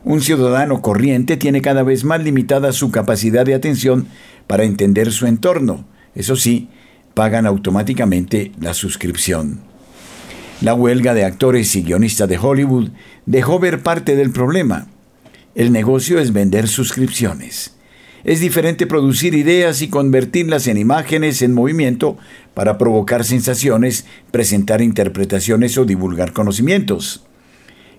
Un ciudadano corriente tiene cada vez más limitada su capacidad de atención para entender su entorno. Eso sí, pagan automáticamente la suscripción. La huelga de actores y guionistas de Hollywood dejó ver parte del problema. El negocio es vender suscripciones. Es diferente producir ideas y convertirlas en imágenes en movimiento para provocar sensaciones, presentar interpretaciones o divulgar conocimientos.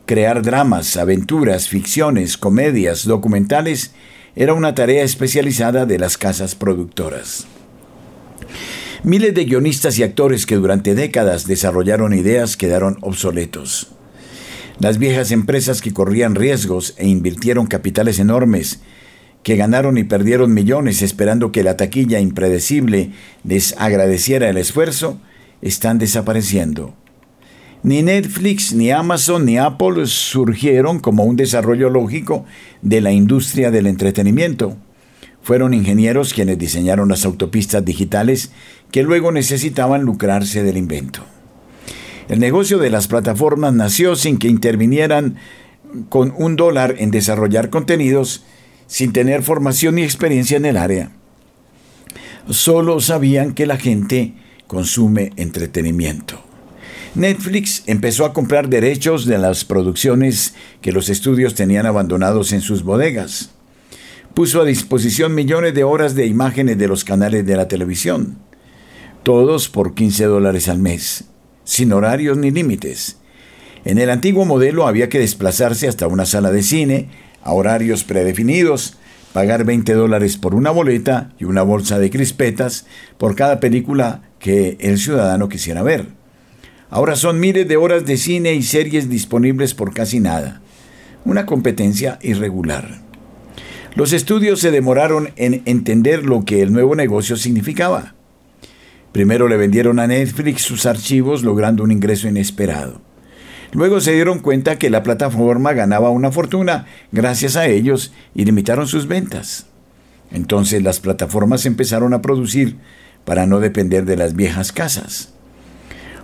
Crear dramas, aventuras, ficciones, comedias, documentales era una tarea especializada de las casas productoras. Miles de guionistas y actores que durante décadas desarrollaron ideas quedaron obsoletos. Las viejas empresas que corrían riesgos e invirtieron capitales enormes, que ganaron y perdieron millones esperando que la taquilla impredecible les agradeciera el esfuerzo, están desapareciendo. Ni Netflix, ni Amazon, ni Apple surgieron como un desarrollo lógico de la industria del entretenimiento. Fueron ingenieros quienes diseñaron las autopistas digitales que luego necesitaban lucrarse del invento. El negocio de las plataformas nació sin que intervinieran con un dólar en desarrollar contenidos sin tener formación ni experiencia en el área. Solo sabían que la gente consume entretenimiento. Netflix empezó a comprar derechos de las producciones que los estudios tenían abandonados en sus bodegas puso a disposición millones de horas de imágenes de los canales de la televisión, todos por 15 dólares al mes, sin horarios ni límites. En el antiguo modelo había que desplazarse hasta una sala de cine, a horarios predefinidos, pagar 20 dólares por una boleta y una bolsa de crispetas por cada película que el ciudadano quisiera ver. Ahora son miles de horas de cine y series disponibles por casi nada. Una competencia irregular. Los estudios se demoraron en entender lo que el nuevo negocio significaba. Primero le vendieron a Netflix sus archivos logrando un ingreso inesperado. Luego se dieron cuenta que la plataforma ganaba una fortuna gracias a ellos y limitaron sus ventas. Entonces las plataformas empezaron a producir para no depender de las viejas casas.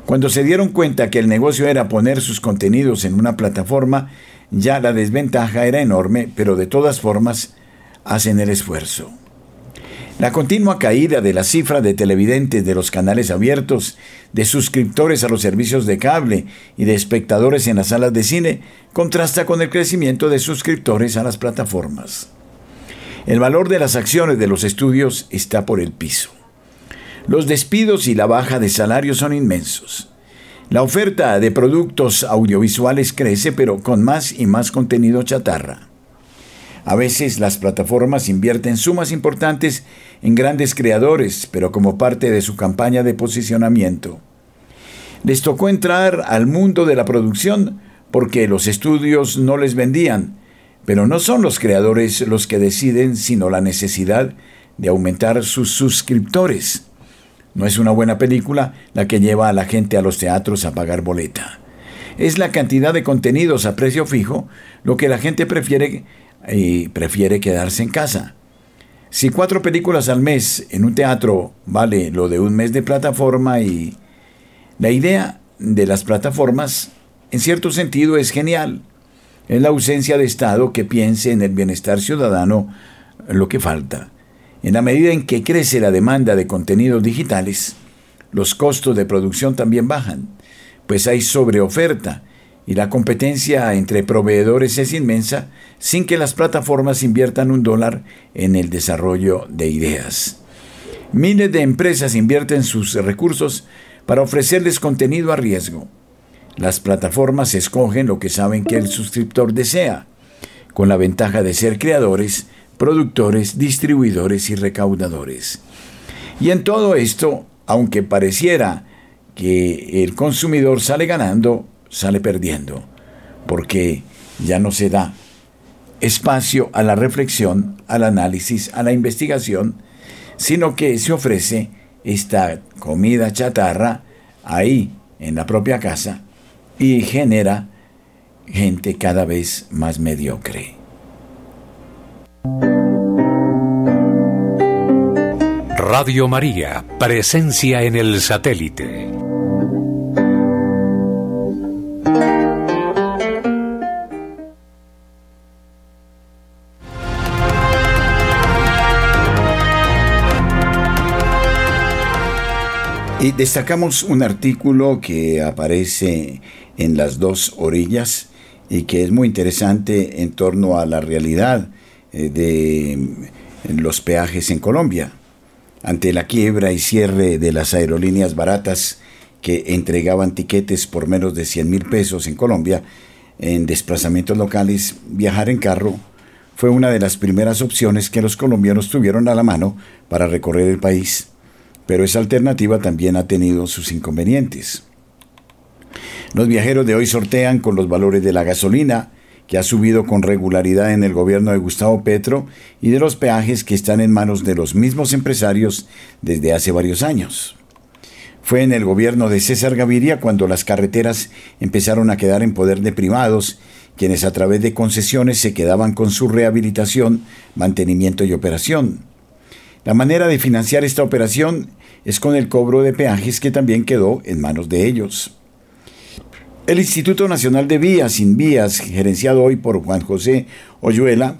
Cuando se dieron cuenta que el negocio era poner sus contenidos en una plataforma, ya la desventaja era enorme, pero de todas formas hacen el esfuerzo. La continua caída de la cifra de televidentes de los canales abiertos, de suscriptores a los servicios de cable y de espectadores en las salas de cine contrasta con el crecimiento de suscriptores a las plataformas. El valor de las acciones de los estudios está por el piso. Los despidos y la baja de salarios son inmensos. La oferta de productos audiovisuales crece, pero con más y más contenido chatarra. A veces las plataformas invierten sumas importantes en grandes creadores, pero como parte de su campaña de posicionamiento. Les tocó entrar al mundo de la producción porque los estudios no les vendían, pero no son los creadores los que deciden, sino la necesidad de aumentar sus suscriptores. No es una buena película la que lleva a la gente a los teatros a pagar boleta. Es la cantidad de contenidos a precio fijo lo que la gente prefiere y prefiere quedarse en casa. Si cuatro películas al mes en un teatro vale lo de un mes de plataforma y la idea de las plataformas en cierto sentido es genial. Es la ausencia de Estado que piense en el bienestar ciudadano lo que falta. En la medida en que crece la demanda de contenidos digitales, los costos de producción también bajan, pues hay sobreoferta y la competencia entre proveedores es inmensa sin que las plataformas inviertan un dólar en el desarrollo de ideas. Miles de empresas invierten sus recursos para ofrecerles contenido a riesgo. Las plataformas escogen lo que saben que el suscriptor desea, con la ventaja de ser creadores, productores, distribuidores y recaudadores. Y en todo esto, aunque pareciera que el consumidor sale ganando, sale perdiendo, porque ya no se da espacio a la reflexión, al análisis, a la investigación, sino que se ofrece esta comida chatarra ahí en la propia casa y genera gente cada vez más mediocre. Radio María, presencia en el satélite. Y destacamos un artículo que aparece en las dos orillas y que es muy interesante en torno a la realidad eh, de los peajes en Colombia ante la quiebra y cierre de las aerolíneas baratas que entregaban tiquetes por menos de 100 mil pesos en Colombia, en desplazamientos locales, viajar en carro fue una de las primeras opciones que los colombianos tuvieron a la mano para recorrer el país, pero esa alternativa también ha tenido sus inconvenientes. Los viajeros de hoy sortean con los valores de la gasolina, que ha subido con regularidad en el gobierno de Gustavo Petro y de los peajes que están en manos de los mismos empresarios desde hace varios años. Fue en el gobierno de César Gaviria cuando las carreteras empezaron a quedar en poder de privados, quienes a través de concesiones se quedaban con su rehabilitación, mantenimiento y operación. La manera de financiar esta operación es con el cobro de peajes que también quedó en manos de ellos. El Instituto Nacional de Vías, Sin Vías, gerenciado hoy por Juan José Oyuela,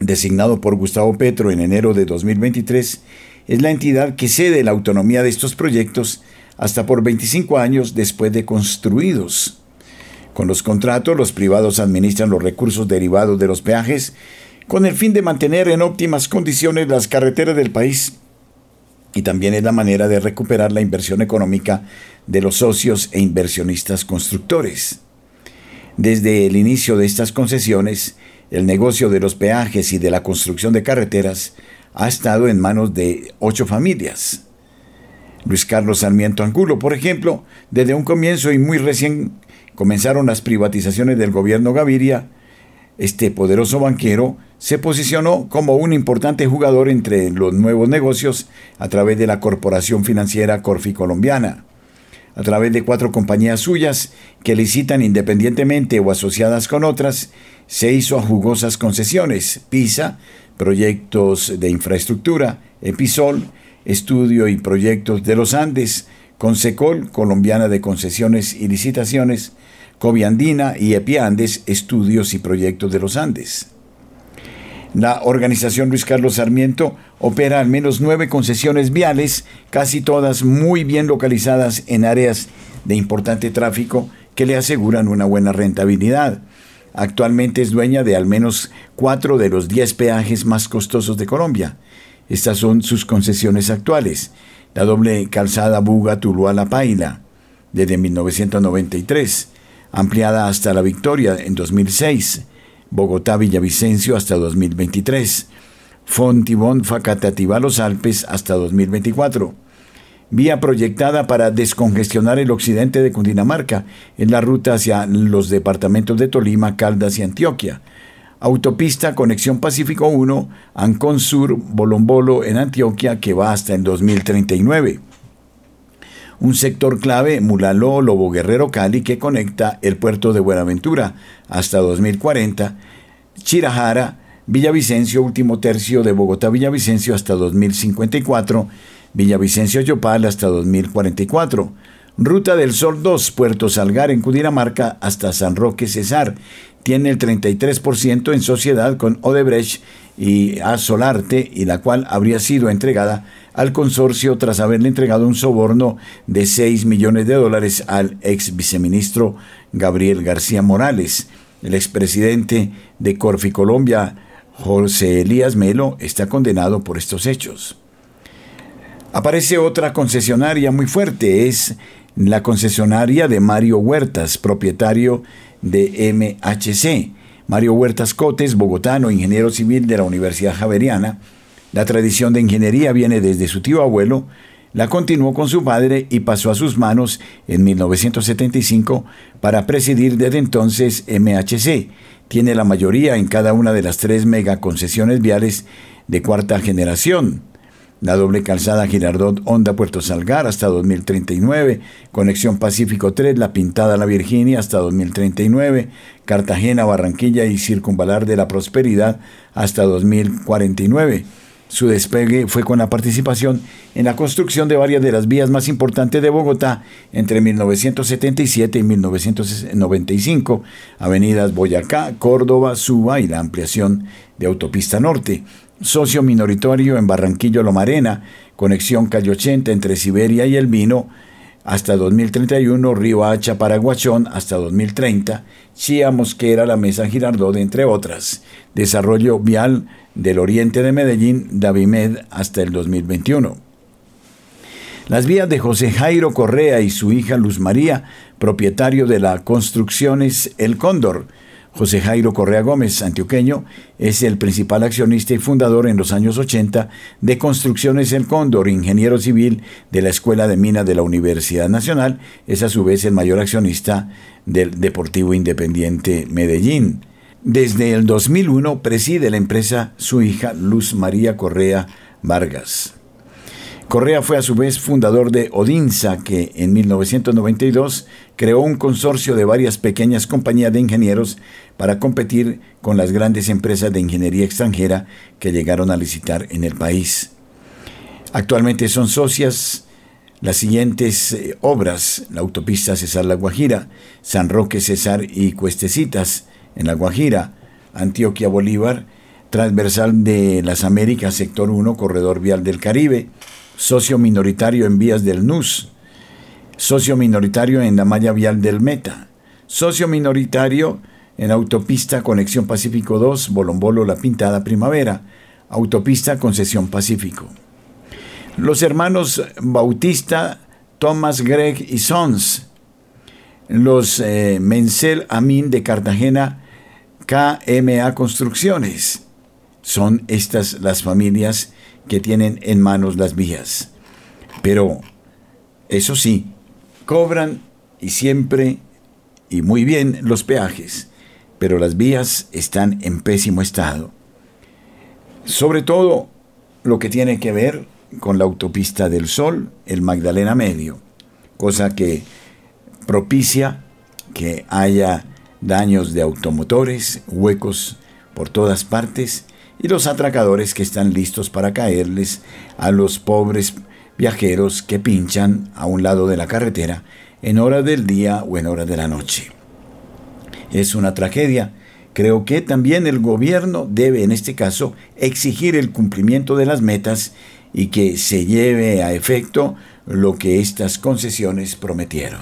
designado por Gustavo Petro en enero de 2023, es la entidad que cede la autonomía de estos proyectos hasta por 25 años después de construidos. Con los contratos, los privados administran los recursos derivados de los peajes con el fin de mantener en óptimas condiciones las carreteras del país y también es la manera de recuperar la inversión económica de los socios e inversionistas constructores. Desde el inicio de estas concesiones, el negocio de los peajes y de la construcción de carreteras ha estado en manos de ocho familias. Luis Carlos Sarmiento Angulo, por ejemplo, desde un comienzo y muy recién comenzaron las privatizaciones del gobierno Gaviria, este poderoso banquero se posicionó como un importante jugador entre los nuevos negocios a través de la corporación financiera Corfi Colombiana, a través de cuatro compañías suyas que licitan independientemente o asociadas con otras, se hizo a jugosas concesiones, PISA, proyectos de infraestructura, Episol, estudio y proyectos de los Andes, Consecol, colombiana de concesiones y licitaciones, Coviandina y Epiandes, estudios y proyectos de los Andes. La organización Luis Carlos Sarmiento opera al menos nueve concesiones viales, casi todas muy bien localizadas en áreas de importante tráfico que le aseguran una buena rentabilidad. Actualmente es dueña de al menos cuatro de los diez peajes más costosos de Colombia. Estas son sus concesiones actuales. La doble calzada Buga-Tuluá-La Paila, desde 1993, ampliada hasta La Victoria en 2006, Bogotá-Villavicencio hasta 2023, Fontibón-Facatativá Los Alpes hasta 2024. Vía proyectada para descongestionar el occidente de Cundinamarca en la ruta hacia los departamentos de Tolima, Caldas y Antioquia. Autopista Conexión Pacífico 1, Ancón Sur, Bolombolo en Antioquia que va hasta el 2039 un sector clave Mulaló, Lobo Guerrero, Cali, que conecta el puerto de Buenaventura hasta 2040, Chirajara, Villavicencio, último tercio de Bogotá, Villavicencio hasta 2054, Villavicencio, Yopal hasta 2044. Ruta del Sol 2, Puerto Salgar en Cundinamarca hasta San Roque Cesar. Tiene el 33% en sociedad con Odebrecht y a Solarte y la cual habría sido entregada al consorcio tras haberle entregado un soborno de 6 millones de dólares al ex viceministro Gabriel García Morales. El expresidente de Corfi Colombia, José Elías Melo, está condenado por estos hechos. Aparece otra concesionaria muy fuerte, es la concesionaria de Mario Huertas, propietario de MHC. Mario Huertas Cotes, bogotano, ingeniero civil de la Universidad Javeriana. La tradición de ingeniería viene desde su tío abuelo, la continuó con su padre y pasó a sus manos en 1975 para presidir desde entonces MHC. Tiene la mayoría en cada una de las tres megaconcesiones viales de cuarta generación. la doble calzada Girardot Honda Puerto Salgar hasta 2039, Conexión Pacífico 3, La Pintada La Virginia hasta 2039, Cartagena, Barranquilla y Circunvalar de la Prosperidad hasta 2049. Su despegue fue con la participación en la construcción de varias de las vías más importantes de Bogotá entre 1977 y 1995, avenidas Boyacá, Córdoba, Suba y la ampliación de Autopista Norte. Socio minoritario en Barranquillo Lomarena, conexión calle 80 entre Siberia y El Vino hasta 2031, Río Hacha Paraguachón hasta 2030, Chía Mosquera, La Mesa Girardot, entre otras. Desarrollo vial del oriente de Medellín, Davimed hasta el 2021. Las vías de José Jairo Correa y su hija Luz María, propietario de la Construcciones El Cóndor, José Jairo Correa Gómez, antioqueño, es el principal accionista y fundador en los años 80 de Construcciones El Cóndor, ingeniero civil de la Escuela de Minas de la Universidad Nacional, es a su vez el mayor accionista del Deportivo Independiente Medellín. Desde el 2001 preside la empresa su hija Luz María Correa Vargas. Correa fue a su vez fundador de Odinsa, que en 1992 creó un consorcio de varias pequeñas compañías de ingenieros para competir con las grandes empresas de ingeniería extranjera que llegaron a licitar en el país. Actualmente son socias las siguientes eh, obras, la autopista Cesar La Guajira, San Roque Cesar y Cuestecitas en La Guajira, Antioquia Bolívar, transversal de las Américas, sector 1, corredor vial del Caribe, socio minoritario en vías del NUS, socio minoritario en la malla vial del Meta, socio minoritario en autopista Conexión Pacífico 2, Bolombolo La Pintada Primavera, autopista Concesión Pacífico. Los hermanos Bautista, Thomas Gregg y Sons, los eh, Mencel Amin de Cartagena, KMA Construcciones. Son estas las familias que tienen en manos las vías. Pero, eso sí, cobran y siempre y muy bien los peajes, pero las vías están en pésimo estado. Sobre todo lo que tiene que ver con la autopista del Sol, el Magdalena Medio, cosa que propicia que haya daños de automotores, huecos por todas partes y los atracadores que están listos para caerles a los pobres viajeros que pinchan a un lado de la carretera en hora del día o en hora de la noche. Es una tragedia. Creo que también el gobierno debe en este caso exigir el cumplimiento de las metas y que se lleve a efecto lo que estas concesiones prometieron.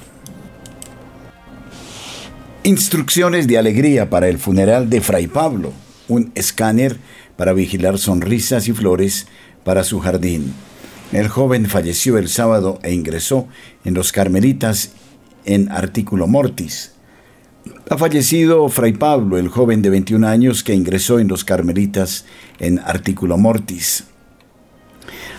Instrucciones de alegría para el funeral de Fray Pablo, un escáner para vigilar sonrisas y flores para su jardín. El joven falleció el sábado e ingresó en los Carmelitas en artículo mortis. Ha fallecido Fray Pablo, el joven de 21 años que ingresó en los Carmelitas en artículo mortis.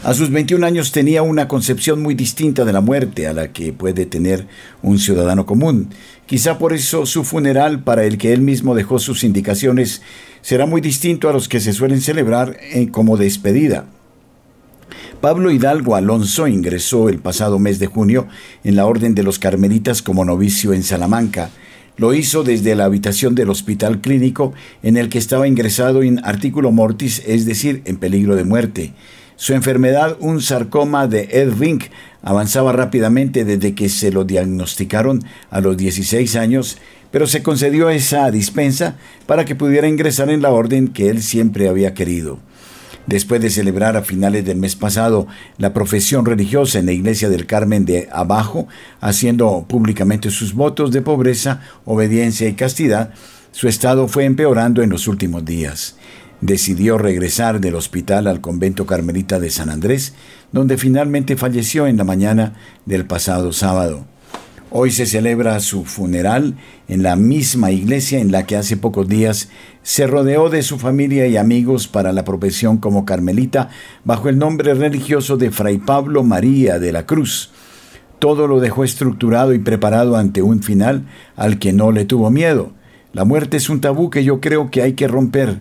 A sus 21 años tenía una concepción muy distinta de la muerte a la que puede tener un ciudadano común. Quizá por eso su funeral, para el que él mismo dejó sus indicaciones, será muy distinto a los que se suelen celebrar eh, como despedida. Pablo Hidalgo Alonso ingresó el pasado mes de junio en la Orden de los Carmelitas como novicio en Salamanca. Lo hizo desde la habitación del hospital clínico en el que estaba ingresado en artículo mortis, es decir, en peligro de muerte. Su enfermedad, un sarcoma de Ed avanzaba rápidamente desde que se lo diagnosticaron a los 16 años, pero se concedió esa dispensa para que pudiera ingresar en la orden que él siempre había querido. Después de celebrar a finales del mes pasado la profesión religiosa en la iglesia del Carmen de Abajo, haciendo públicamente sus votos de pobreza, obediencia y castidad, su estado fue empeorando en los últimos días decidió regresar del hospital al convento carmelita de San Andrés, donde finalmente falleció en la mañana del pasado sábado. Hoy se celebra su funeral en la misma iglesia en la que hace pocos días se rodeó de su familia y amigos para la profesión como carmelita bajo el nombre religioso de Fray Pablo María de la Cruz. Todo lo dejó estructurado y preparado ante un final al que no le tuvo miedo. La muerte es un tabú que yo creo que hay que romper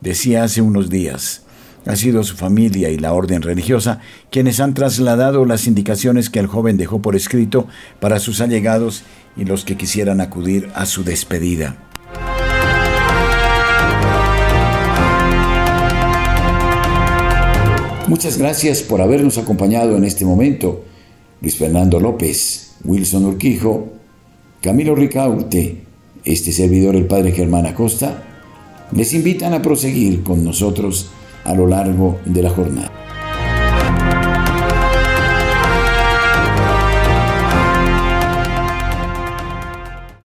decía hace unos días. Ha sido su familia y la orden religiosa quienes han trasladado las indicaciones que el joven dejó por escrito para sus allegados y los que quisieran acudir a su despedida. Muchas gracias por habernos acompañado en este momento. Luis Fernando López, Wilson Urquijo, Camilo Ricaurte, este servidor el Padre Germán Acosta, les invitan a proseguir con nosotros a lo largo de la jornada.